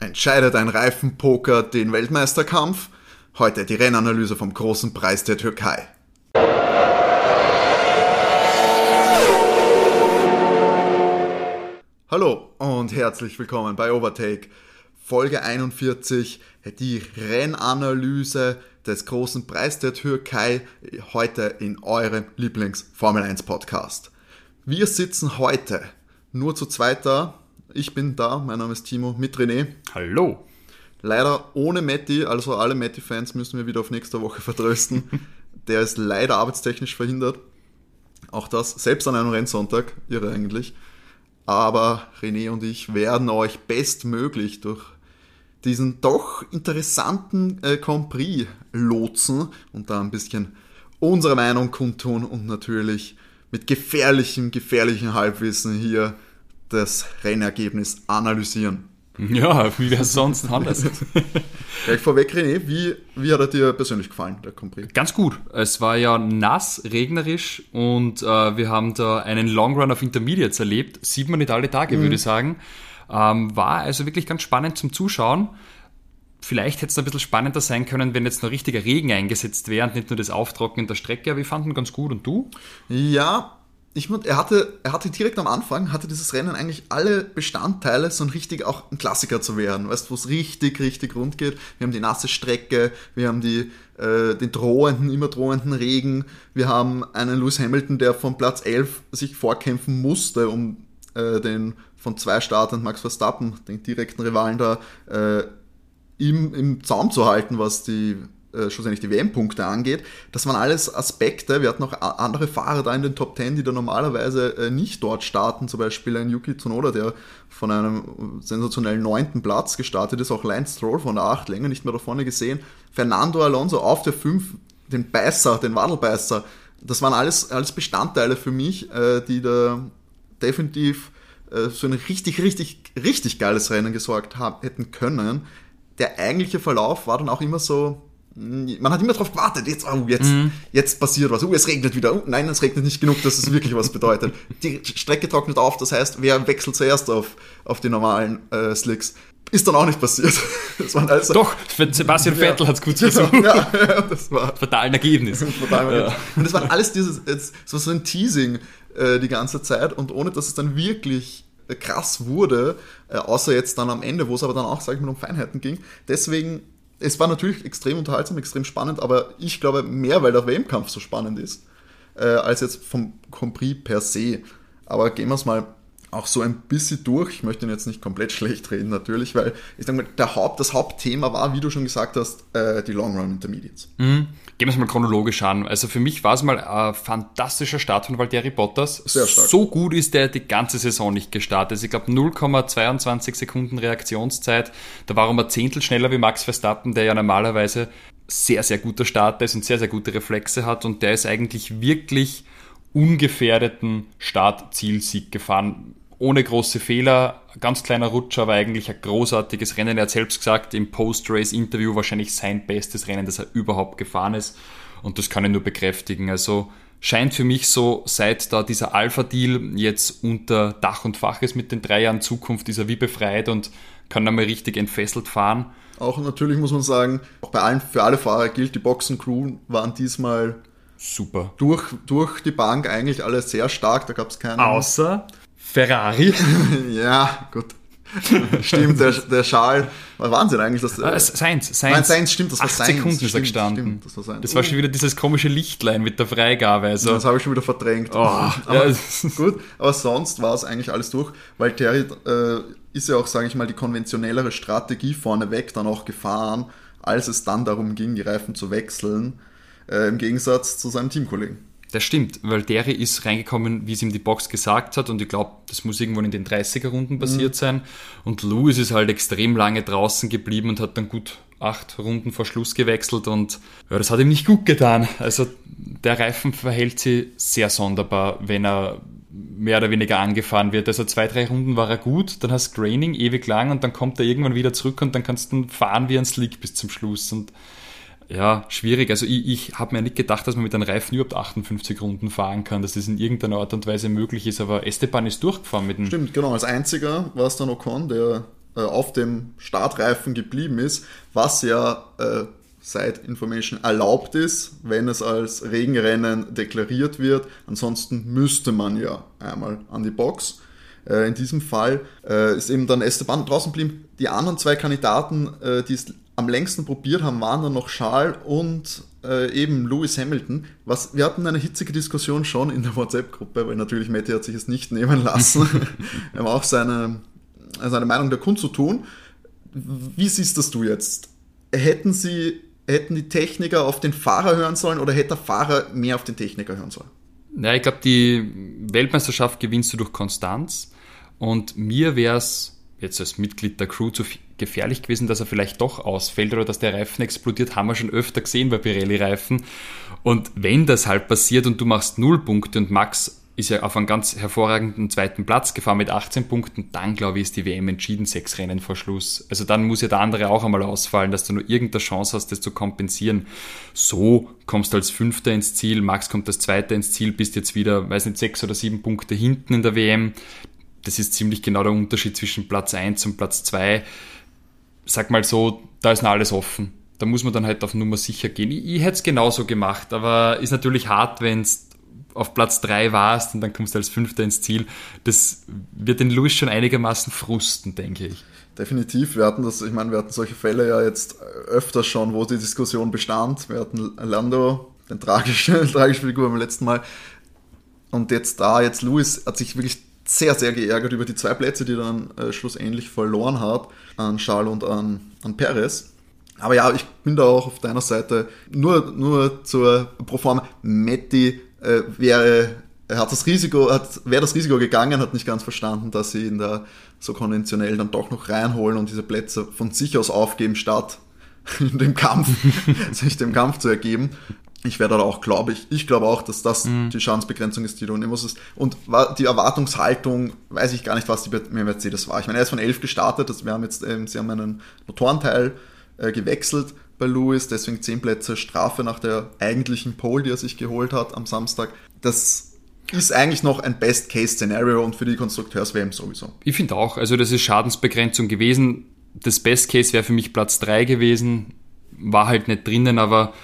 Entscheidet ein Reifenpoker den Weltmeisterkampf? Heute die Rennanalyse vom großen Preis der Türkei. Hallo und herzlich willkommen bei Overtake. Folge 41, die Rennanalyse des großen Preis der Türkei, heute in eurem Lieblings-Formel 1 Podcast. Wir sitzen heute nur zu zweit da, ich bin da, mein Name ist Timo, mit René. Hallo. Leider ohne Matti, also alle Matti-Fans müssen wir wieder auf nächste Woche vertrösten. Der ist leider arbeitstechnisch verhindert. Auch das, selbst an einem Rennsonntag, irre eigentlich. Aber René und ich werden euch bestmöglich durch diesen doch interessanten äh, Grand Prix lotsen und da ein bisschen unsere Meinung kundtun und natürlich mit gefährlichem, gefährlichem Halbwissen hier das Rennergebnis analysieren. Ja, wie wäre es sonst anders? Gleich vorweg, René, wie, wie hat er dir persönlich gefallen, der Compris? Ganz gut. Es war ja nass, regnerisch und äh, wir haben da einen Long Run auf Intermediates erlebt. Sieht man nicht alle Tage, mhm. würde ich sagen. Ähm, war also wirklich ganz spannend zum Zuschauen. Vielleicht hätte es ein bisschen spannender sein können, wenn jetzt noch richtiger Regen eingesetzt wäre und nicht nur das Auftrocknen der Strecke. Aber wir fanden ganz gut. Und du? Ja, ich, er, hatte, er hatte direkt am Anfang, hatte dieses Rennen eigentlich alle Bestandteile, so ein richtig auch ein Klassiker zu werden, weißt wo es richtig, richtig rund geht. Wir haben die nasse Strecke, wir haben die, äh, den drohenden, immer drohenden Regen, wir haben einen Lewis Hamilton, der von Platz 11 sich vorkämpfen musste, um äh, den von zwei Startern Max Verstappen, den direkten Rivalen da, äh, im, im Zaum zu halten, was die äh, schlussendlich die WM-Punkte angeht. Das waren alles Aspekte. Wir hatten auch andere Fahrer da in den Top 10, die da normalerweise äh, nicht dort starten. Zum Beispiel ein Yuki Tsunoda, der von einem sensationellen neunten Platz gestartet ist. Auch Lance Stroll von der 8 länger nicht mehr da vorne gesehen. Fernando Alonso auf der 5, den Beißer, den Wadelbeißer. Das waren alles, alles Bestandteile für mich, äh, die da definitiv so ein richtig, richtig, richtig geiles Rennen gesorgt haben, hätten können. Der eigentliche Verlauf war dann auch immer so, man hat immer darauf gewartet, jetzt, oh, jetzt, mhm. jetzt passiert was, oh, es regnet wieder, oh, nein, es regnet nicht genug, dass es wirklich was bedeutet. Die Strecke trocknet auf, das heißt, wer wechselt zuerst auf, auf die normalen äh, Slicks? Ist dann auch nicht passiert. Das waren also, Doch, Sebastian ja. Vettel hat es gut versucht. Ja, ja, das war fatalen Ergebnis. Fatal ja. Und das waren alles dieses, jetzt, so, so ein Teasing äh, die ganze Zeit und ohne dass es dann wirklich äh, krass wurde, äh, außer jetzt dann am Ende, wo es aber dann auch, sag ich mal, um Feinheiten ging. Deswegen es war natürlich extrem unterhaltsam, extrem spannend, aber ich glaube mehr, weil der WM-Kampf so spannend ist, äh, als jetzt vom Compris per se. Aber gehen wir es mal auch so ein bisschen durch. Ich möchte ihn jetzt nicht komplett schlecht reden, natürlich, weil ich denke mal, der Haupt, das Hauptthema war, wie du schon gesagt hast, äh, die Long Run Intermediates. Mhm. Gehen wir es mal chronologisch an. Also für mich war es mal ein fantastischer Start von Valtteri Bottas. Sehr stark. So gut ist der die ganze Saison nicht gestartet. Ich glaube 0,22 Sekunden Reaktionszeit. Da war er um ein Zehntel schneller wie Max Verstappen, der ja normalerweise sehr, sehr guter Starter ist und sehr, sehr gute Reflexe hat. Und der ist eigentlich wirklich ungefährdeten Start-Zielsieg gefahren ohne große Fehler, ganz kleiner Rutscher, aber eigentlich ein großartiges Rennen. Er hat selbst gesagt im Post-Race-Interview wahrscheinlich sein bestes Rennen, das er überhaupt gefahren ist. Und das kann ich nur bekräftigen. Also scheint für mich so, seit da dieser Alpha-Deal jetzt unter Dach und Fach ist mit den drei Jahren Zukunft, ist er wie befreit und kann dann mal richtig entfesselt fahren. Auch natürlich muss man sagen, auch bei allen, für alle Fahrer gilt, die Boxencrew waren diesmal super. Durch, durch die Bank eigentlich alle sehr stark, da gab es keinen. Außer Ferrari. ja, gut. stimmt, der, der Schal war Wahnsinn eigentlich. Das, äh, Seins, Seins. Seins, stimmt, das war Seins. Sekunden ist er gestanden. Stimmt, das war Seins. Das war schon wieder dieses komische Lichtlein mit der Freigabe. Also. Das habe ich schon wieder verdrängt. Oh, aber, ja. gut, aber sonst war es eigentlich alles durch, weil Terry äh, ist ja auch, sage ich mal, die konventionellere Strategie vorneweg dann auch gefahren, als es dann darum ging, die Reifen zu wechseln, äh, im Gegensatz zu seinem Teamkollegen. Das stimmt, weil Derry ist reingekommen, wie es ihm die Box gesagt hat und ich glaube, das muss irgendwann in den 30er-Runden passiert mhm. sein und Lewis ist halt extrem lange draußen geblieben und hat dann gut acht Runden vor Schluss gewechselt und ja, das hat ihm nicht gut getan. Also der Reifen verhält sich sehr sonderbar, wenn er mehr oder weniger angefahren wird. Also zwei, drei Runden war er gut, dann hast du Graining ewig lang und dann kommt er irgendwann wieder zurück und dann kannst du fahren wie ein Slick bis zum Schluss und ja, schwierig. Also ich, ich habe mir nicht gedacht, dass man mit einem Reifen überhaupt 58 Runden fahren kann, dass das in irgendeiner Art und Weise möglich ist, aber Esteban ist durchgefahren mit dem... Stimmt, genau. Als einziger war es dann Ocon, der äh, auf dem Startreifen geblieben ist, was ja äh, seit Information erlaubt ist, wenn es als Regenrennen deklariert wird. Ansonsten müsste man ja einmal an die Box. Äh, in diesem Fall äh, ist eben dann Esteban draußen geblieben. Die anderen zwei Kandidaten, äh, die es am längsten probiert haben, waren dann noch Charles und eben Lewis Hamilton. Was, wir hatten eine hitzige Diskussion schon in der WhatsApp-Gruppe, weil natürlich Matty hat sich es nicht nehmen lassen, er war auch seine, seine Meinung der Kunst zu tun. Wie siehst das du jetzt? Hätten sie hätten die Techniker auf den Fahrer hören sollen oder hätte der Fahrer mehr auf den Techniker hören sollen? Ja, ich glaube, die Weltmeisterschaft gewinnst du durch Konstanz. Und mir wäre es jetzt als Mitglied der Crew zu gefährlich gewesen, dass er vielleicht doch ausfällt oder dass der Reifen explodiert, haben wir schon öfter gesehen bei Pirelli-Reifen. Und wenn das halt passiert und du machst null Punkte und Max ist ja auf einen ganz hervorragenden zweiten Platz gefahren mit 18 Punkten, dann glaube ich, ist die WM entschieden, sechs Rennen vor Schluss. Also dann muss ja der andere auch einmal ausfallen, dass du nur irgendeine Chance hast, das zu kompensieren. So kommst du als Fünfter ins Ziel, Max kommt als Zweiter ins Ziel, bist jetzt wieder, weiß nicht, sechs oder sieben Punkte hinten in der WM. Das ist ziemlich genau der Unterschied zwischen Platz 1 und Platz 2. Sag mal so, da ist noch alles offen. Da muss man dann halt auf Nummer sicher gehen. Ich, ich hätte es genauso gemacht, aber ist natürlich hart, wenn es auf Platz 3 warst und dann kommst du als Fünfter ins Ziel. Das wird den Lewis schon einigermaßen frusten, denke ich. Definitiv. Wir hatten das, ich meine, wir hatten solche Fälle ja jetzt öfter schon, wo die Diskussion bestand. Wir hatten Lando, den tragischen, tragische Figur beim letzten Mal. Und jetzt da, jetzt Lewis hat sich wirklich sehr, sehr geärgert über die zwei Plätze, die dann äh, schlussendlich verloren hat, an Charles und an, an Perez. Aber ja, ich bin da auch auf deiner Seite. Nur, nur zur Proforma. Metti äh, wäre, hat das Risiko, hat, wäre das Risiko gegangen, hat nicht ganz verstanden, dass sie ihn da so konventionell dann doch noch reinholen und diese Plätze von sich aus aufgeben, statt in dem Kampf, sich dem Kampf zu ergeben. Ich werde da auch, glaube ich, ich glaube auch, dass das mhm. die Schadensbegrenzung ist, die du nehmen musst. Und die Erwartungshaltung, weiß ich gar nicht, was die bei Mercedes war. Ich meine, er ist von 11 gestartet, das, wir haben jetzt, ähm, sie haben einen Motorenteil äh, gewechselt bei Lewis, deswegen 10 Plätze Strafe nach der eigentlichen Pole, die er sich geholt hat am Samstag. Das ist eigentlich noch ein Best-Case-Szenario und für die Konstrukteurs-WM sowieso. Ich finde auch, also das ist Schadensbegrenzung gewesen. Das Best-Case wäre für mich Platz 3 gewesen, war halt nicht drinnen, aber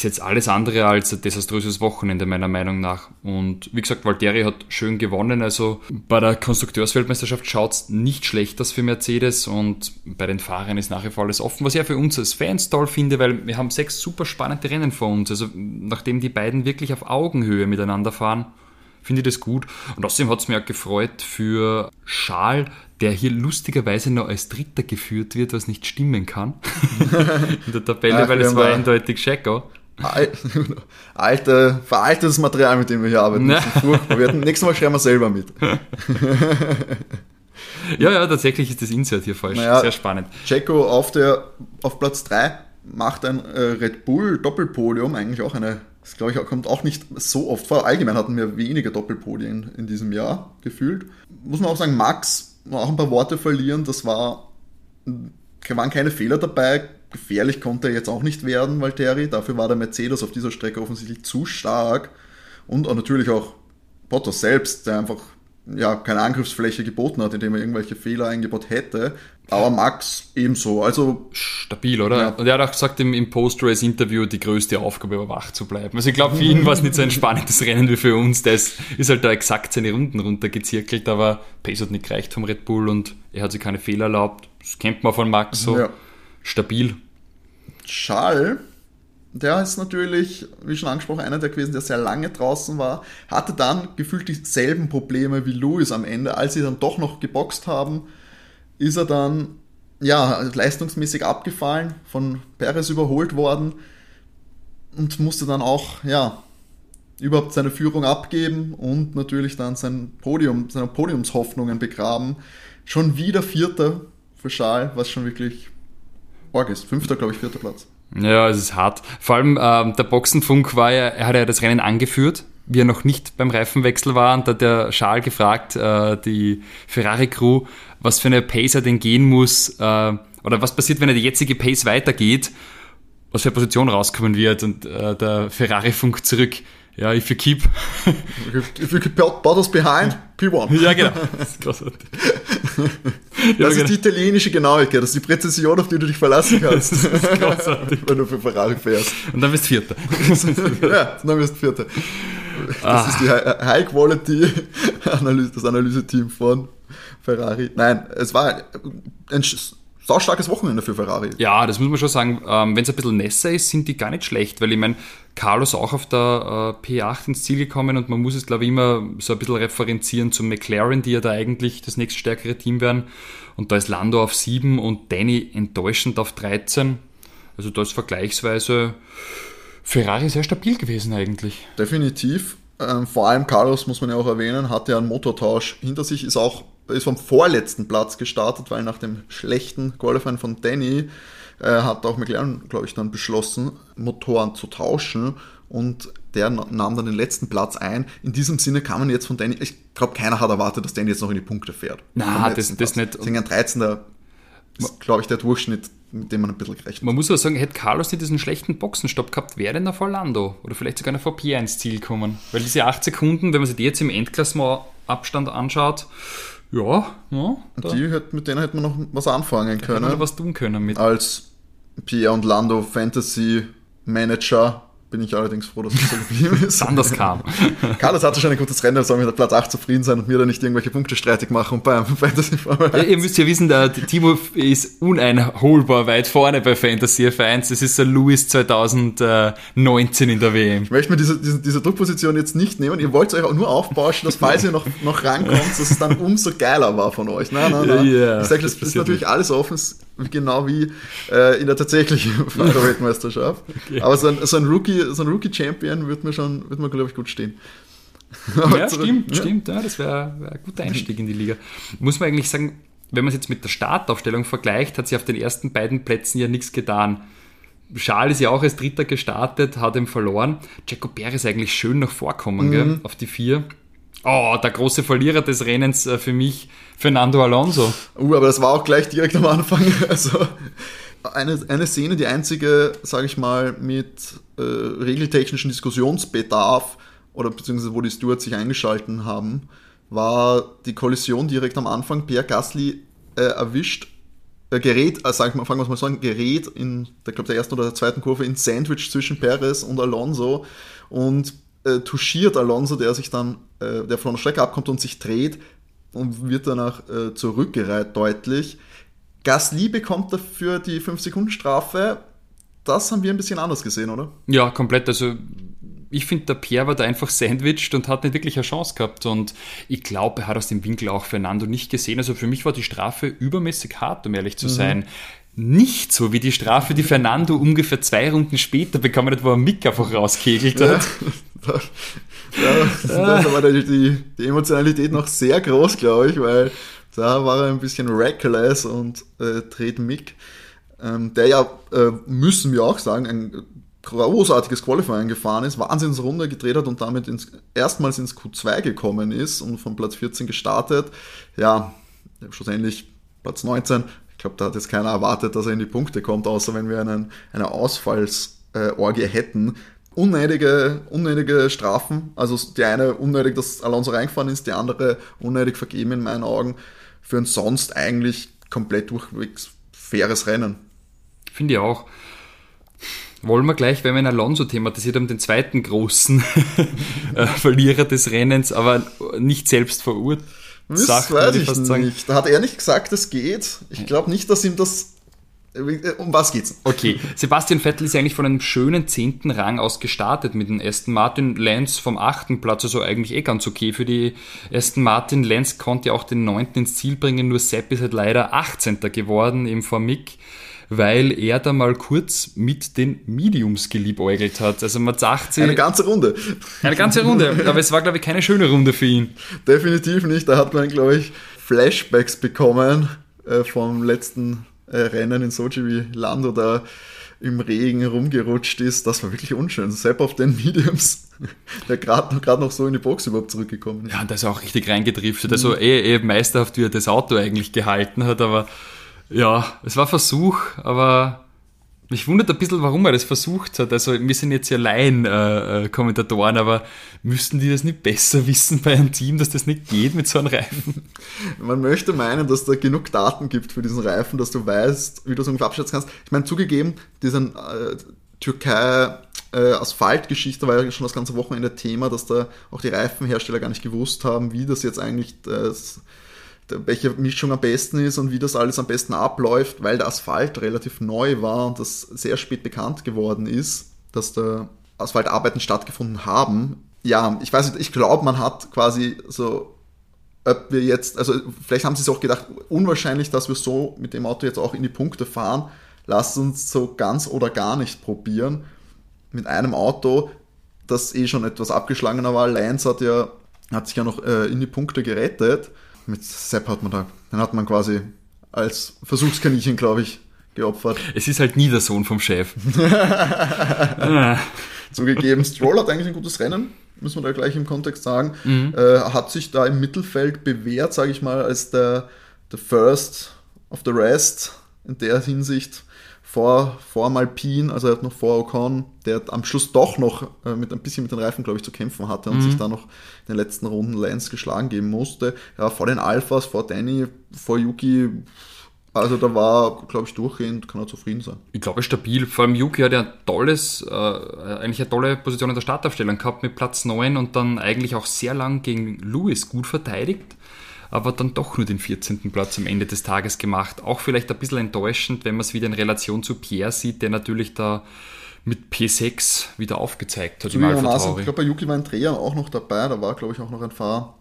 ist jetzt alles andere als ein desaströses Wochenende meiner Meinung nach. Und wie gesagt, Valtteri hat schön gewonnen. Also bei der Konstrukteursweltmeisterschaft schaut es nicht schlecht aus für Mercedes und bei den Fahrern ist nach wie vor alles offen, was ich ja für uns als Fans toll finde, weil wir haben sechs super spannende Rennen vor uns. Also nachdem die beiden wirklich auf Augenhöhe miteinander fahren, finde ich das gut. Und außerdem hat es mich auch gefreut für Schal, der hier lustigerweise noch als Dritter geführt wird, was nicht stimmen kann in der Tabelle, Ach, weil es war eindeutig Checo. Alte, veraltetes Material, mit dem wir hier arbeiten. Ne? Furchtbar. Wir hatten, nächstes Mal schreiben wir selber mit. ja, ja, tatsächlich ist das Insert hier falsch. Naja, Sehr spannend. Checo auf, der, auf Platz 3 macht ein äh, Red Bull Doppelpodium, eigentlich auch eine, das glaube ich kommt auch nicht so oft vor. Allgemein hatten wir weniger Doppelpodien in diesem Jahr gefühlt. Muss man auch sagen, Max, auch ein paar Worte verlieren, das war, waren keine Fehler dabei, gefährlich konnte er jetzt auch nicht werden, Valtteri. Dafür war der Mercedes auf dieser Strecke offensichtlich zu stark. Und auch natürlich auch Bottas selbst, der einfach ja, keine Angriffsfläche geboten hat, indem er irgendwelche Fehler eingebaut hätte. Aber Max ebenso. Also stabil, oder? Ja. Und er hat auch gesagt im, im Post-Race-Interview, die größte Aufgabe war wach zu bleiben. Also ich glaube, für ihn war es nicht so ein spannendes Rennen wie für uns. Das ist halt da exakt seine Runden runtergezirkelt, aber Pace hat nicht gereicht vom Red Bull und er hat sich keine Fehler erlaubt. Das kennt man von Max so. Ja stabil. Schall, der ist natürlich, wie schon angesprochen, einer der gewesen, der sehr lange draußen war, hatte dann gefühlt dieselben Probleme wie Lewis am Ende. Als sie dann doch noch geboxt haben, ist er dann ja, leistungsmäßig abgefallen, von Perez überholt worden und musste dann auch, ja, überhaupt seine Führung abgeben und natürlich dann sein Podium, seine Podiumshoffnungen begraben. Schon wieder Vierter für Schal, was schon wirklich arg ist. Fünfter, glaube ich, vierter Platz. Ja, es ist hart. Vor allem ähm, der Boxenfunk war ja, er hat ja das Rennen angeführt, wie er noch nicht beim Reifenwechsel war. Und da hat der Schal gefragt, äh, die Ferrari-Crew, was für eine Pace er denn gehen muss, äh, oder was passiert, wenn er die jetzige Pace weitergeht, was für eine Position rauskommen wird. Und äh, der Ferrari-Funk zurück, ja, if you keep... if you keep bottles behind, P1. Ja, genau. Das ist großartig. das ist die italienische Genauigkeit, das ist die Präzision, auf die du dich verlassen kannst. Das ist großartig. Wenn du für Ferrari fährst. Und dann bist du Vierter. ja, dann bist du Vierter. Das ah. ist die High-Quality-Analyse, das Analyseteam von Ferrari. Nein, es war ein saustarkes Wochenende für Ferrari. Ja, das muss man schon sagen. Ähm, Wenn es ein bisschen nässer ist, sind die gar nicht schlecht, weil ich meine, Carlos auch auf der äh, P8 ins Ziel gekommen und man muss es, glaube ich, immer so ein bisschen referenzieren zum McLaren, die ja da eigentlich das nächststärkere Team werden. Und da ist Lando auf 7 und Danny enttäuschend auf 13. Also da ist vergleichsweise Ferrari sehr stabil gewesen eigentlich. Definitiv. Ähm, vor allem Carlos, muss man ja auch erwähnen, hat ja einen Motortausch hinter sich, ist auch ist vom vorletzten Platz gestartet, weil nach dem schlechten Qualifying von Danny äh, hat auch McLaren, glaube ich, dann beschlossen, Motoren zu tauschen und der nahm dann den letzten Platz ein. In diesem Sinne kann man jetzt von Danny, ich glaube, keiner hat erwartet, dass Danny jetzt noch in die Punkte fährt. Na, das, das nicht. Deswegen ein 13. ist, glaube ich, der Durchschnitt, mit dem man ein bisschen gerechnet Man muss aber sagen, hätte Carlos nicht diesen schlechten Boxenstopp gehabt, wäre denn der vor Lando oder vielleicht sogar noch vor Pierre ins Ziel kommen. Weil diese 8 Sekunden, wenn man sich die jetzt im Endklassement Abstand anschaut, ja, ja. Die, mit denen hätte man noch was anfangen können. Hätte man was tun können mit. Als Pierre und Lando Fantasy Manager bin ich allerdings froh, dass es so geblieben ist. Anders kam. Carlos hatte schon ein gutes Rennen, soll mit Platz 8 zufrieden sein und mir da nicht irgendwelche Punkte streitig machen und beim Fantasy Formel ja, Ihr müsst ja wissen, der Timo ist uneinholbar weit vorne bei Fantasy F1. Das ist so Louis 2019 in der WM. Ich möchte mir diese, diese, diese Druckposition jetzt nicht nehmen. Ihr wollt euch auch nur aufbauschen, dass falls ihr noch, noch rankommt, dass es dann umso geiler war von euch. Nein, nein, nein. Ja, ich sage, das, das ist natürlich nicht. alles offen, genau wie äh, in der tatsächlichen Weltmeisterschaft. Okay. Aber so ein, so ein Rookie so ein Rookie-Champion wird mir schon, wird mir, glaube ich, gut stehen. ja, stimmt, ja. stimmt. Ja, das wäre wär ein guter Einstieg in die Liga. Muss man eigentlich sagen, wenn man es jetzt mit der Startaufstellung vergleicht, hat sich auf den ersten beiden Plätzen ja nichts getan. Charles ist ja auch als Dritter gestartet, hat ihm verloren. Jaco Perez eigentlich schön noch vorkommen, mhm. gell, auf die vier. Oh, der große Verlierer des Rennens äh, für mich, Fernando Alonso. Uh, aber das war auch gleich direkt am Anfang. Also eine, eine Szene, die einzige, sage ich mal, mit äh, regeltechnischen Diskussionsbedarf oder beziehungsweise wo die Stewards sich eingeschalten haben, war die Kollision direkt am Anfang. Pierre Gasly äh, erwischt, äh, gerät, äh, sag mal, fangen wir mal so an, gerät in, der, glaub, der ersten oder der zweiten Kurve in Sandwich zwischen Perez und Alonso und äh, touchiert Alonso, der sich dann, äh, der von der Strecke abkommt und sich dreht und wird danach äh, zurückgereiht deutlich. Gasly bekommt dafür die 5-Sekunden-Strafe. Das haben wir ein bisschen anders gesehen, oder? Ja, komplett. Also ich finde, der Pierre war da einfach sandwiched und hat nicht wirklich eine Chance gehabt. Und ich glaube, er hat aus dem Winkel auch Fernando nicht gesehen. Also für mich war die Strafe übermäßig hart, um ehrlich zu mhm. sein. Nicht so wie die Strafe, die Fernando ungefähr zwei Runden später bekommen hat, wo er Mick einfach rauskegelt hat. Ja, ja da war die, die Emotionalität noch sehr groß, glaube ich, weil da war er ein bisschen reckless und äh, dreht Mick, ähm, der ja, äh, müssen wir auch sagen, ein großartiges Qualifying gefahren ist, Wahnsinnsrunde gedreht hat und damit ins, erstmals ins Q2 gekommen ist und von Platz 14 gestartet. Ja, schlussendlich Platz 19. Ich glaube, da hat jetzt keiner erwartet, dass er in die Punkte kommt, außer wenn wir einen, eine Ausfallsorgie hätten. Unnötige, unnötige Strafen. Also die eine unnötig, dass Alonso reingefahren ist, die andere unnötig vergeben in meinen Augen für ein sonst eigentlich komplett durchwegs faires Rennen. Finde ich auch. Wollen wir gleich, wenn wir ein Alonso thematisiert haben, den zweiten großen äh, Verlierer des Rennens, aber nicht selbst verurteilt. Das weiß ich nicht. Da hat er nicht gesagt, es geht. Ich glaube nicht, dass ihm das um was geht's? Okay, Sebastian Vettel ist eigentlich von einem schönen zehnten Rang aus gestartet mit dem Aston Martin. Lance vom achten Platz, also eigentlich eh ganz okay für die Aston Martin. Lance konnte ja auch den neunten ins Ziel bringen, nur Sepp ist halt leider 18. geworden, eben vor Mick, weil er da mal kurz mit den Mediums geliebäugelt hat. Also man sagt sich... Eine ganze Runde. Eine ganze Runde, aber es war, glaube ich, keine schöne Runde für ihn. Definitiv nicht, da hat man, glaube ich, Flashbacks bekommen äh, vom letzten Rennen in Sochi, wie Lando da im Regen rumgerutscht ist, das war wirklich unschön. Sepp auf den Mediums, der gerade noch, noch so in die Box überhaupt zurückgekommen ist. Ja, und da ist auch richtig reingedriftet. Also eh, eh meisterhaft, wie er das Auto eigentlich gehalten hat, aber ja, es war Versuch, aber Mich wundert ein bisschen, warum er das versucht hat. Also wir sind jetzt ja Laien-Kommentatoren, äh, aber müssten die das nicht besser wissen bei einem Team, dass das nicht geht mit so einem Reifen? Man möchte meinen, dass da genug Daten gibt für diesen Reifen, dass du weißt, wie du es ungefähr abschätzen kannst. Ich meine, zugegeben, diesen äh, Türkei äh, Asphaltgeschichte war ja schon das ganze Wochenende Thema, dass da auch die Reifenhersteller gar nicht gewusst haben, wie das jetzt eigentlich das welche Mischung am besten ist und wie das alles am besten abläuft, weil der Asphalt relativ neu war und das sehr spät bekannt geworden ist, dass da Asphaltarbeiten stattgefunden haben. Ja, ich weiß nicht, ich glaube, man hat quasi so, ob wir jetzt, also vielleicht haben sie es auch gedacht, unwahrscheinlich, dass wir so mit dem Auto jetzt auch in die Punkte fahren. Lasst uns so ganz oder gar nicht probieren. Mit einem Auto, das eh schon etwas abgeschlagener war. Lance hat ja, hat sich ja noch äh, in die Punkte gerettet mit Sepp hat man da, dann hat man quasi als Versuchskaninchen, glaube ich, geopfert. Es ist halt nie der Sohn vom Chef. Zugegeben, Stroll hat eigentlich ein gutes Rennen, muss man da gleich im Kontext sagen. Mhm. Äh, hat sich da im Mittelfeld bewährt, sage ich mal, als der, der First of the Rest in der Hinsicht vor, vor Malpin, also er hat noch vor Ocon, der am Schluss doch noch äh, mit ein bisschen mit den Reifen, glaube ich, zu kämpfen hatte und mhm. sich da noch in den letzten Runden Lance geschlagen geben musste. Ja, vor den Alphas, vor Danny, vor Yuki, also da war, glaube ich, durchgehend, kann er zufrieden sein. Ich glaube, stabil. Vor allem Yuki hat ja ein tolles, äh, eigentlich eine tolle Position in der Startaufstellung gehabt mit Platz 9 und dann eigentlich auch sehr lang gegen Lewis gut verteidigt aber dann doch nur den 14. Platz am Ende des Tages gemacht. Auch vielleicht ein bisschen enttäuschend, wenn man es wieder in Relation zu Pierre sieht, der natürlich da mit P6 wieder aufgezeigt hat. Im ich glaube, bei Yuki war ein Dreher auch noch dabei, da war, glaube ich, auch noch ein Fahr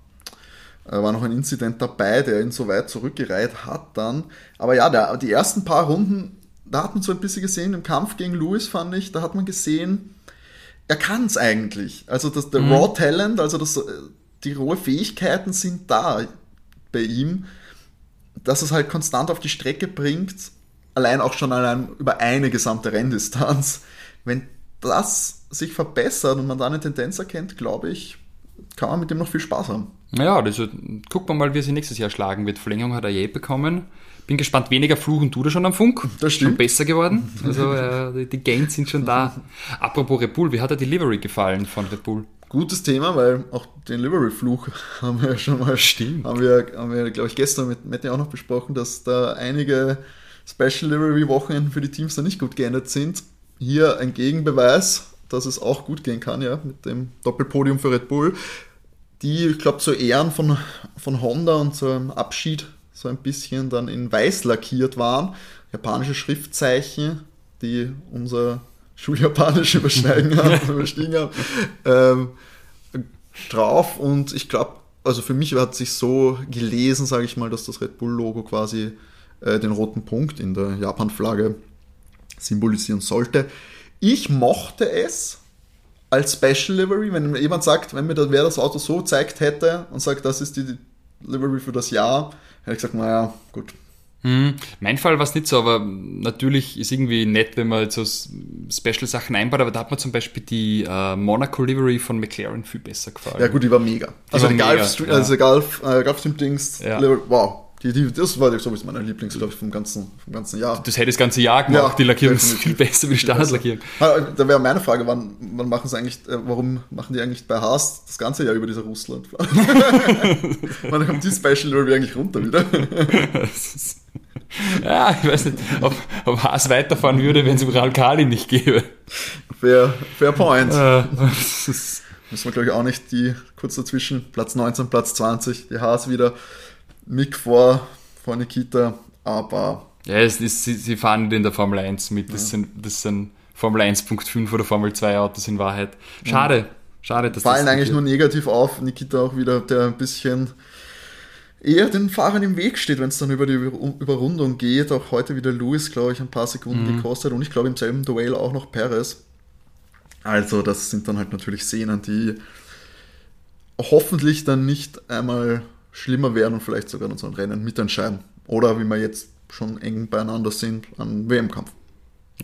äh, war noch ein Incident dabei, der ihn so weit zurückgereiht hat dann. Aber ja, der, die ersten paar Runden, da hat man so ein bisschen gesehen, im Kampf gegen Lewis fand ich, da hat man gesehen, er kann es eigentlich. Also das, der mhm. Raw Talent, also das, äh, die rohe Fähigkeiten sind da bei ihm, dass es halt konstant auf die Strecke bringt, allein auch schon allein über eine gesamte Renndistanz. Wenn das sich verbessert und man da eine Tendenz erkennt, glaube ich, kann man mit dem noch viel Spaß haben. Ja, also gucken wir mal, wie er sich nächstes Jahr schlagen wird. Verlängerung hat er je bekommen. Bin gespannt, weniger fluchen tut er schon am Funk. Das stimmt. Schon besser geworden. Also äh, die Gains sind schon da. Apropos Red Bull, wie hat der Delivery gefallen von Red Bull? Gutes Thema, weil auch den Livery-Fluch haben wir ja schon mal, Stimmt. haben wir, haben wir glaube ich, gestern mit Mette auch noch besprochen, dass da einige Special Livery-Wochen für die Teams da nicht gut geendet sind. Hier ein Gegenbeweis, dass es auch gut gehen kann, ja, mit dem Doppelpodium für Red Bull, die, ich glaube, zu Ehren von, von Honda und zu einem Abschied so ein bisschen dann in weiß lackiert waren. Japanische Schriftzeichen, die unser Schuljapanisch übersteigen haben, überstiegen haben, ähm, drauf und ich glaube, also für mich hat sich so gelesen, sage ich mal, dass das Red Bull-Logo quasi äh, den roten Punkt in der Japan-Flagge symbolisieren sollte. Ich mochte es als Special Livery, wenn jemand sagt, wenn mir das, wer das Auto so gezeigt hätte und sagt, das ist die Livery für das Jahr, hätte ich gesagt, naja, gut, hm, mein Fall war es nicht so, aber natürlich ist irgendwie nett, wenn man so Special-Sachen einbaut, aber da hat mir zum Beispiel die äh, Monaco Livery von McLaren viel besser gefallen. Ja gut, die war mega. Die also war die Golf, mega, also ja. Golf, äh, Golf-Dings, ja. wow. Die, die, das war sowieso meine Lieblings, glaube ich, vom ganzen, vom ganzen Jahr. Das hätte das ganze Jahr gemacht, ja, die Lackierung ist viel besser wie Standardlackierung. Da wäre meine Frage, wann, wann machen sie eigentlich, äh, warum machen die eigentlich bei Haas das ganze Jahr über diese Russland? wann kommt die Special Livery eigentlich runter wieder? ja, ich weiß nicht, ob, ob Haas weiterfahren würde, wenn es Ural Kali nicht gäbe. Fair, fair point. Äh, Müssen wir, glaube ich, auch nicht die kurz dazwischen, Platz 19, Platz 20, die Haas wieder. Mick vor, vor Nikita, aber. Ja, es ist, sie, sie fahren nicht in der Formel 1 mit. Das, ja. sind, das sind Formel 1.5 oder Formel 2 Autos in Wahrheit. Schade. Schade, dass Fallen das eigentlich nur negativ auf. Nikita auch wieder, der ein bisschen eher den Fahrern im Weg steht, wenn es dann über die Überrundung geht. Auch heute wieder Lewis, glaube ich, ein paar Sekunden mhm. gekostet und ich glaube im selben Duell auch noch Perez. Also das sind dann halt natürlich Szenen, die hoffentlich dann nicht einmal schlimmer werden und vielleicht sogar unseren Rennen mitentscheiden. Oder wie wir jetzt schon eng beieinander sind, an WM-Kampf.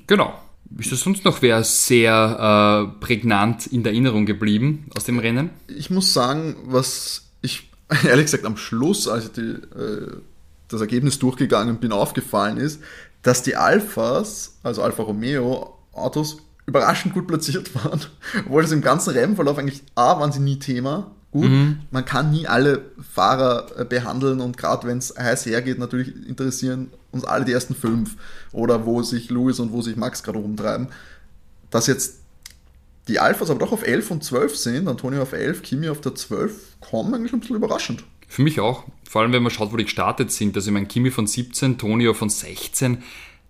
Genau. Ist das sonst noch wer sehr äh, prägnant in der Erinnerung geblieben aus dem Rennen? Ich muss sagen, was ich ehrlich gesagt am Schluss, als ich die, äh, das Ergebnis durchgegangen bin, aufgefallen ist, dass die Alphas, also Alfa Romeo Autos, überraschend gut platziert waren, obwohl das im ganzen Rennverlauf eigentlich A, waren sie nie Thema. Gut, mhm. man kann nie alle Fahrer äh, behandeln und gerade wenn es heiß hergeht, natürlich interessieren uns alle die ersten fünf oder wo sich Lewis und wo sich Max gerade rumtreiben. Dass jetzt die Alphas aber doch auf 11 und 12 sind, Antonio auf 11, Kimi auf der 12, kommen eigentlich ein bisschen überraschend. Für mich auch. Vor allem, wenn man schaut, wo die gestartet sind. Also, ich meine, Kimi von 17, Tonio von 16,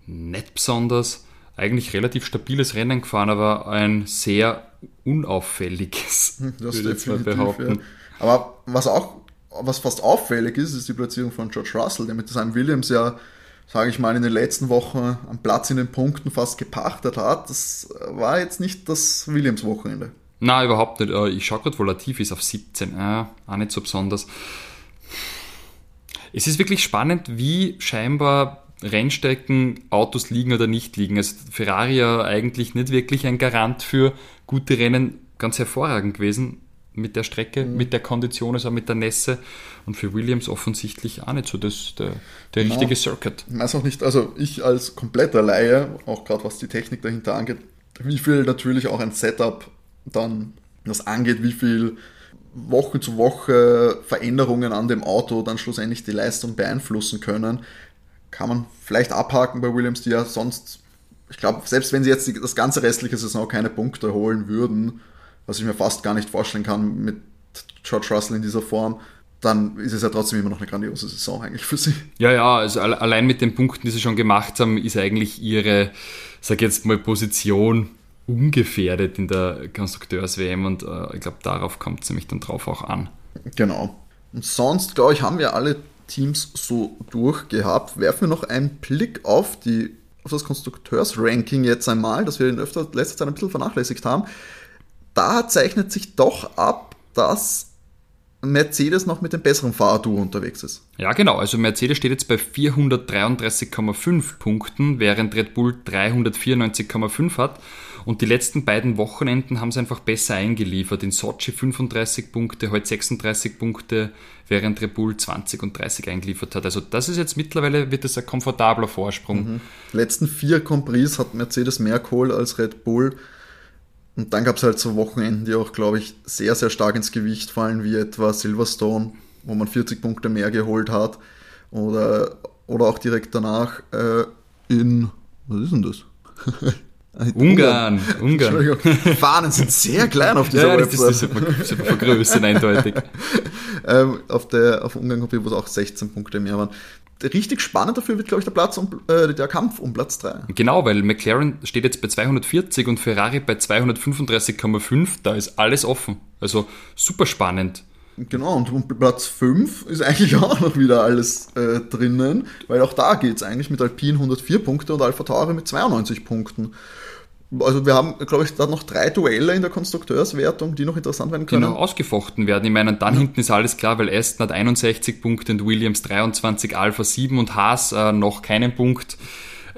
nicht besonders. Eigentlich relativ stabiles Rennen gefahren, aber ein sehr unauffälliges. Das würde ich mal behaupten. Ja. Aber was auch, was fast auffällig ist, ist die Platzierung von George Russell, der mit seinem Williams ja sage ich mal, in den letzten Wochen einen Platz in den Punkten fast gepachtet hat. Das war jetzt nicht das Williams-Wochenende. Na, überhaupt nicht. Äh, ich schaue gerade, volativ ist auf 17. Ja, auch nicht so besonders. Es ist wirklich spannend, wie scheinbar Rennstecken, Autos liegen oder nicht liegen. Also Ferrari ja eigentlich nicht wirklich ein Garant für gute Rennen, ganz hervorragend gewesen mit der Strecke, mhm. mit der Kondition, also mit der Nässe. Und für Williams offensichtlich auch nicht so das, der, der genau. richtige Circuit. Ich weiß auch nicht, also ich als kompletter Laie, auch gerade was die Technik dahinter angeht, wie viel natürlich auch ein Setup dann das angeht, wie viel Woche zu Woche Veränderungen an dem Auto dann schlussendlich die Leistung beeinflussen können, kann man vielleicht abhaken bei Williams, die ja sonst, ich glaube, selbst wenn sie jetzt die, das ganze restliche Saison keine Punkte holen würden, was ich mir fast gar nicht vorstellen kann mit George Russell in dieser Form, dann ist es ja trotzdem immer noch eine grandiose Saison eigentlich für sie. Ja, ja, also allein mit den Punkten, die sie schon gemacht haben, ist eigentlich ihre, sag jetzt mal, Position ungefährdet in der Konstrukteurs-WM und äh, ich glaube, darauf kommt es nämlich dann drauf auch an. Genau. Und sonst, glaube ich, haben wir alle Teams so durchgehabt. Werfen wir noch einen Blick auf, die, auf das Konstrukteurs-Ranking jetzt einmal, das wir in öfter letzter Zeit ein bisschen vernachlässigt haben da zeichnet sich doch ab, dass Mercedes noch mit dem besseren Fahrerduo unterwegs ist. Ja, genau. Also Mercedes steht jetzt bei 433,5 Punkten, während Red Bull 394,5 hat. Und die letzten beiden Wochenenden haben sie einfach besser eingeliefert. In Sochi 35 Punkte, heute 36 Punkte, während Red Bull 20 und 30 eingeliefert hat. Also das ist jetzt mittlerweile, wird das ein komfortabler Vorsprung. Mhm. Letzten vier Compris hat Mercedes mehr Kohl als Red Bull. Und dann gab es halt so Wochenenden, die auch, glaube ich, sehr, sehr stark ins Gewicht fallen, wie etwa Silverstone, wo man 40 Punkte mehr geholt hat. Oder, oder auch direkt danach äh, in, was ist denn das? Ungarn, Ungarn. Entschuldigung. Fahnen sind sehr klein auf dieser ja, Website. Das ist super, super vergrößert, eindeutig. ähm, auf der auf Ungarn wo es auch 16 Punkte mehr waren richtig spannend dafür wird, glaube ich, der Platz um, äh, der Kampf um Platz 3. Genau, weil McLaren steht jetzt bei 240 und Ferrari bei 235,5. Da ist alles offen. Also super spannend. Genau, und Platz 5 ist eigentlich auch noch wieder alles äh, drinnen, weil auch da geht es eigentlich mit Alpine 104 Punkte und Alpha Tauri mit 92 Punkten also wir haben, glaube ich, da noch drei Duelle in der Konstrukteurswertung, die noch interessant werden können. Die noch ausgefochten werden. Ich meine, dann ja. hinten ist alles klar, weil Aston hat 61 Punkte und Williams 23, Alpha 7 und Haas äh, noch keinen Punkt.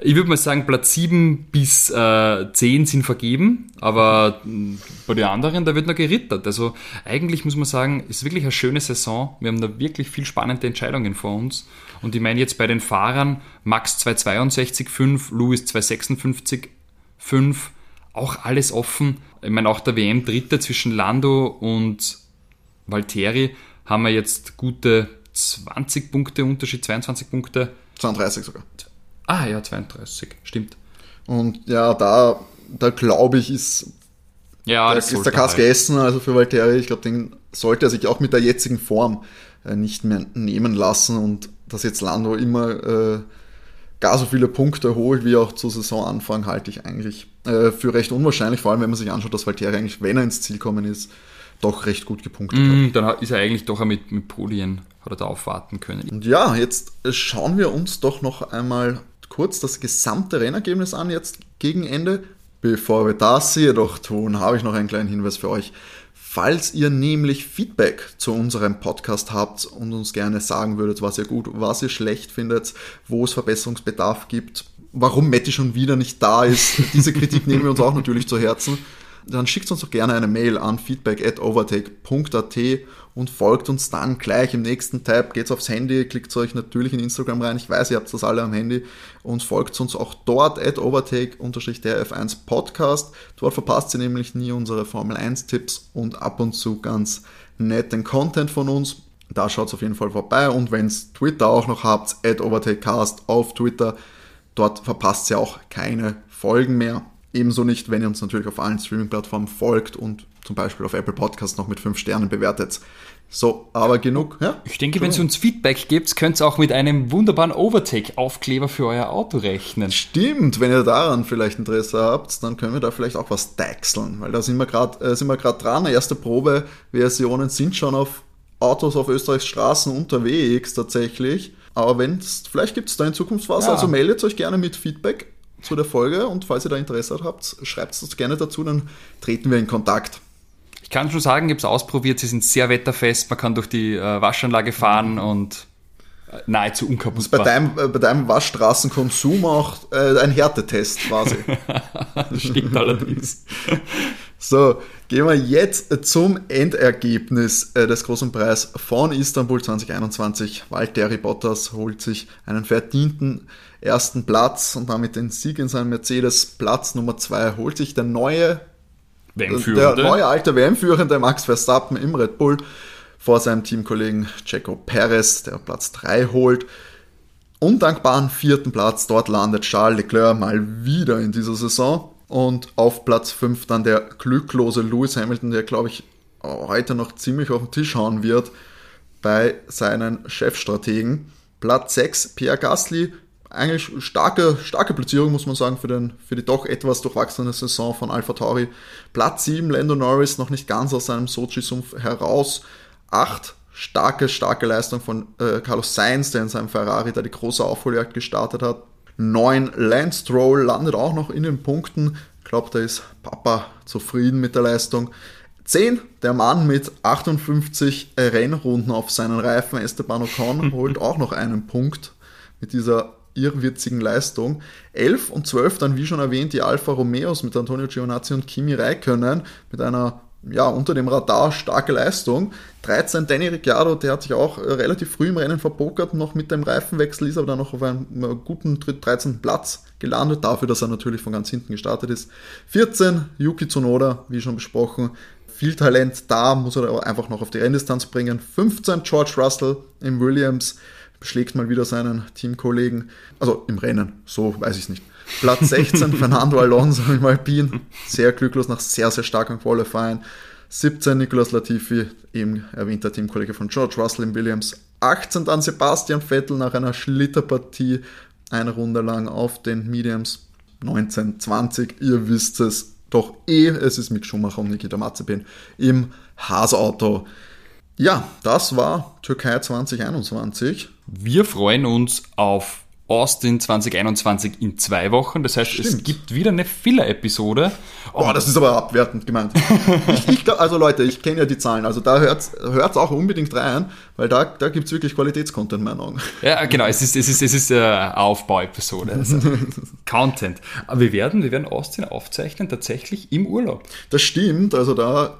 Ich würde mal sagen, Platz 7 bis äh, 10 sind vergeben, aber äh, bei den anderen, da wird noch gerittert. Also eigentlich muss man sagen, ist wirklich eine schöne Saison. Wir haben da wirklich viel spannende Entscheidungen vor uns. Und ich meine jetzt bei den Fahrern, Max 262,5, Lewis 256, 5, auch alles offen. Ich meine, auch der WM-Dritte zwischen Lando und Valtteri haben wir jetzt gute 20 Punkte Unterschied, 22 Punkte. 32 sogar. Ah ja, 32, stimmt. Und ja, da, da glaube ich, ist, ja, da ist der Kass gegessen, also für Valtteri. Ich glaube, den sollte er sich auch mit der jetzigen Form äh, nicht mehr nehmen lassen und dass jetzt Lando immer äh, gar so viele Punkte holt wie auch zu Saisonanfang, halte ich eigentlich äh, für recht unwahrscheinlich, vor allem wenn man sich anschaut, dass Valtteri eigentlich, wenn er ins Ziel kommen ist, doch recht gut gepunktet mm, hat. Dann ist er eigentlich doch mit, mit Polien, hat er da aufwarten können. Und ja, jetzt schauen wir uns doch noch einmal kurz das gesamte Rennergebnis an, jetzt gegen Ende. Bevor wir das jedoch tun, habe ich noch einen kleinen Hinweis für euch. Falls ihr nämlich Feedback zu unserem Podcast habt und uns gerne sagen würdet, was ihr gut, was ihr schlecht findet, wo es Verbesserungsbedarf gibt, warum Matti schon wieder nicht da ist, diese Kritik nehmen wir uns auch natürlich zu Herzen. Dann schickt uns doch gerne eine Mail an feedback at overtake.at und folgt uns dann gleich im nächsten Tab. Geht's aufs Handy, klickt euch natürlich in Instagram rein. Ich weiß, ihr habt das alle am Handy und folgt uns auch dort at overtake-der1 Podcast. Dort verpasst ihr nämlich nie unsere Formel 1 Tipps und ab und zu ganz netten Content von uns. Da schaut auf jeden Fall vorbei und wenn's Twitter auch noch habt, at overtakecast auf Twitter. Dort verpasst ihr auch keine Folgen mehr. Ebenso nicht, wenn ihr uns natürlich auf allen Streaming-Plattformen folgt und zum Beispiel auf Apple Podcast noch mit 5 Sternen bewertet. So, aber genug. Ja? Ich denke, wenn ihr uns Feedback gibt, könnt ihr auch mit einem wunderbaren Overtake-Aufkleber für euer Auto rechnen. Stimmt, wenn ihr daran vielleicht Interesse habt, dann können wir da vielleicht auch was deichseln, weil da sind wir gerade äh, sind wir gerade dran. Erste Probeversionen sind schon auf Autos auf Österreichs Straßen unterwegs tatsächlich. Aber wenn vielleicht gibt es da in Zukunft was, ja. also meldet euch gerne mit Feedback zu der Folge und falls ihr da Interesse habt, schreibt es uns gerne dazu, dann treten wir in Kontakt. Ich kann schon sagen, ich habe es ausprobiert, sie sind sehr wetterfest, man kann durch die äh, Waschanlage fahren mhm. und äh, nahezu unkaputtbar. Das bei deinem, äh, bei deinem Waschstraßenkonsum auch äh, ein Härtetest quasi. das stimmt allerdings. So, gehen wir jetzt zum Endergebnis äh, des großen Preis von Istanbul 2021. Valtteri Bottas holt sich einen verdienten ersten Platz und damit den Sieg in seinem Mercedes. Platz Nummer 2 holt sich der neue, der neue alte WM-Führende Max Verstappen im Red Bull vor seinem Teamkollegen Checo Perez, der Platz 3 holt. Undankbaren vierten Platz, dort landet Charles Leclerc mal wieder in dieser Saison. Und auf Platz 5 dann der glücklose Lewis Hamilton, der glaube ich heute noch ziemlich auf den Tisch hauen wird bei seinen Chefstrategen. Platz 6 Pierre Gasly eigentlich starke, starke Platzierung, muss man sagen, für, den, für die doch etwas durchwachsene Saison von Alpha Tauri. Platz 7, Lando Norris, noch nicht ganz aus seinem Sochi-Sumpf heraus. 8, starke, starke Leistung von äh, Carlos Sainz, der in seinem Ferrari da die große Aufholjagd gestartet hat. 9, Lance Stroll landet auch noch in den Punkten. Ich glaube, da ist Papa zufrieden mit der Leistung. 10, der Mann mit 58 Rennrunden auf seinen Reifen, Esteban Ocon, holt auch noch einen Punkt mit dieser irrwitzigen Leistung. 11 und 12 dann, wie schon erwähnt, die Alfa Romeos mit Antonio Giovinazzi und Kimi Räikkönen mit einer ja, unter dem Radar starke Leistung. 13 Danny Ricciardo, der hat sich auch äh, relativ früh im Rennen verpokert, noch mit dem Reifenwechsel, ist aber dann noch auf einem äh, guten 13. Platz gelandet, dafür, dass er natürlich von ganz hinten gestartet ist. 14 Yuki Tsunoda, wie schon besprochen, viel Talent da, muss er einfach noch auf die Renndistanz bringen. 15 George Russell im Williams, schlägt mal wieder seinen Teamkollegen, also im Rennen, so weiß ich es nicht. Platz 16, Fernando Alonso im Alpin, sehr glücklos nach sehr, sehr starkem Qualifying. 17, Nicolas Latifi, eben erwähnter Teamkollege von George Russell im Williams. 18 dann Sebastian Vettel nach einer Schlitterpartie, eine Runde lang auf den Mediums. 19, 20, ihr wisst es doch eh, es ist Mick Schumacher und Nikita Mazepin im Haas-Auto. Ja, das war Türkei 2021. Wir freuen uns auf Austin 2021 in zwei Wochen. Das heißt, Stimmt. es gibt wieder eine Filler-Episode. Oh, das ist aber abwertend gemeint. ich, ich, also Leute, ich kenne ja die Zahlen. Also da hört es auch unbedingt rein, weil da, da gibt es wirklich Qualitätscontent in meinen Augen. Ja, genau. Es ist, es ist, es ist äh, Aufbau-Episode. Also Content. Aber wir werden, wir werden Austin aufzeichnen, tatsächlich im Urlaub. Das stimmt. Also da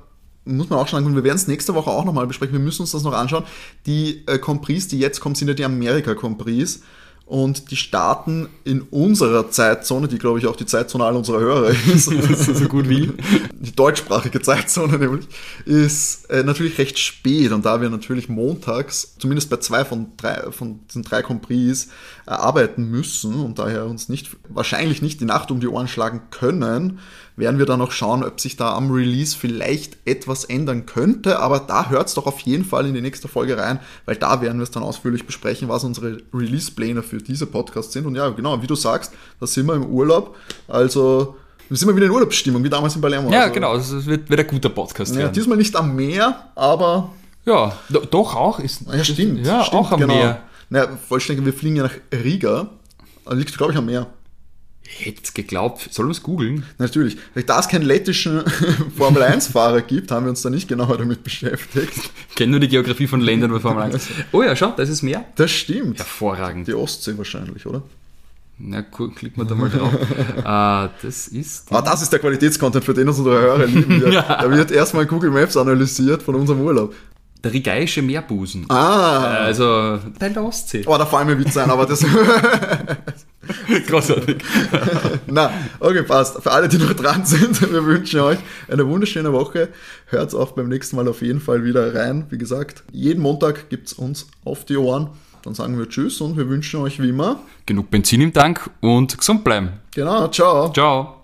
muss man auch schon sagen, und wir werden es nächste Woche auch nochmal besprechen, wir müssen uns das noch anschauen. Die äh, Compris, die jetzt kommen, sind ja die Amerika-Compris und die starten in unserer Zeitzone, die glaube ich auch die Zeitzone all unserer Hörer ist, so gut wie. Die deutschsprachige Zeitzone nämlich, ist äh, natürlich recht spät. Und da wir natürlich montags, zumindest bei zwei von drei von diesen drei Compris, äh, arbeiten müssen und daher uns nicht wahrscheinlich nicht die Nacht um die Ohren schlagen können, werden wir dann noch schauen, ob sich da am Release vielleicht etwas ändern könnte. Aber da hört es doch auf jeden Fall in die nächste Folge rein, weil da werden wir es dann ausführlich besprechen, was unsere Release-Pläne für diese Podcasts sind. Und ja, genau, wie du sagst, da sind wir im Urlaub. Also wir sind mal wieder in Urlaubsstimmung, wie damals in Palermo. Ja, also, genau, es wird, wird ein guter Podcast ja, werden. Diesmal nicht am Meer, aber... Ja, doch auch. Ist, ja, stimmt. Ja, stimmt, auch am genau. Meer. Naja, vollständig, wir fliegen ja nach Riga. Liegt, glaube ich, am Meer. Hätte geglaubt, sollen wir es googeln? Natürlich. Da es keinen lettischen Formel 1-Fahrer gibt, haben wir uns da nicht genauer damit beschäftigt. Kennen nur die Geografie von Ländern bei Formel 1. Oh ja, schau, das ist Meer. Das stimmt. Hervorragend. Die Ostsee wahrscheinlich, oder? Na, klick mal da mal drauf. uh, das ist. Ah, das ist der Qualitätscontent, für den unsere Hörer lieben. Ja. da wird erstmal Google Maps analysiert von unserem Urlaub. Der Rigaische Meerbusen. Ah. Also, bei der Ostsee. Oh, da fallen mir Witze ein, aber das. Großartig. Na, okay, passt. Für alle, die noch dran sind, wir wünschen euch eine wunderschöne Woche. Hört auch beim nächsten Mal auf jeden Fall wieder rein. Wie gesagt, jeden Montag gibt es uns auf die Ohren. Dann sagen wir Tschüss und wir wünschen euch wie immer genug Benzin im Tank und gesund bleiben. Genau, ciao. Ciao.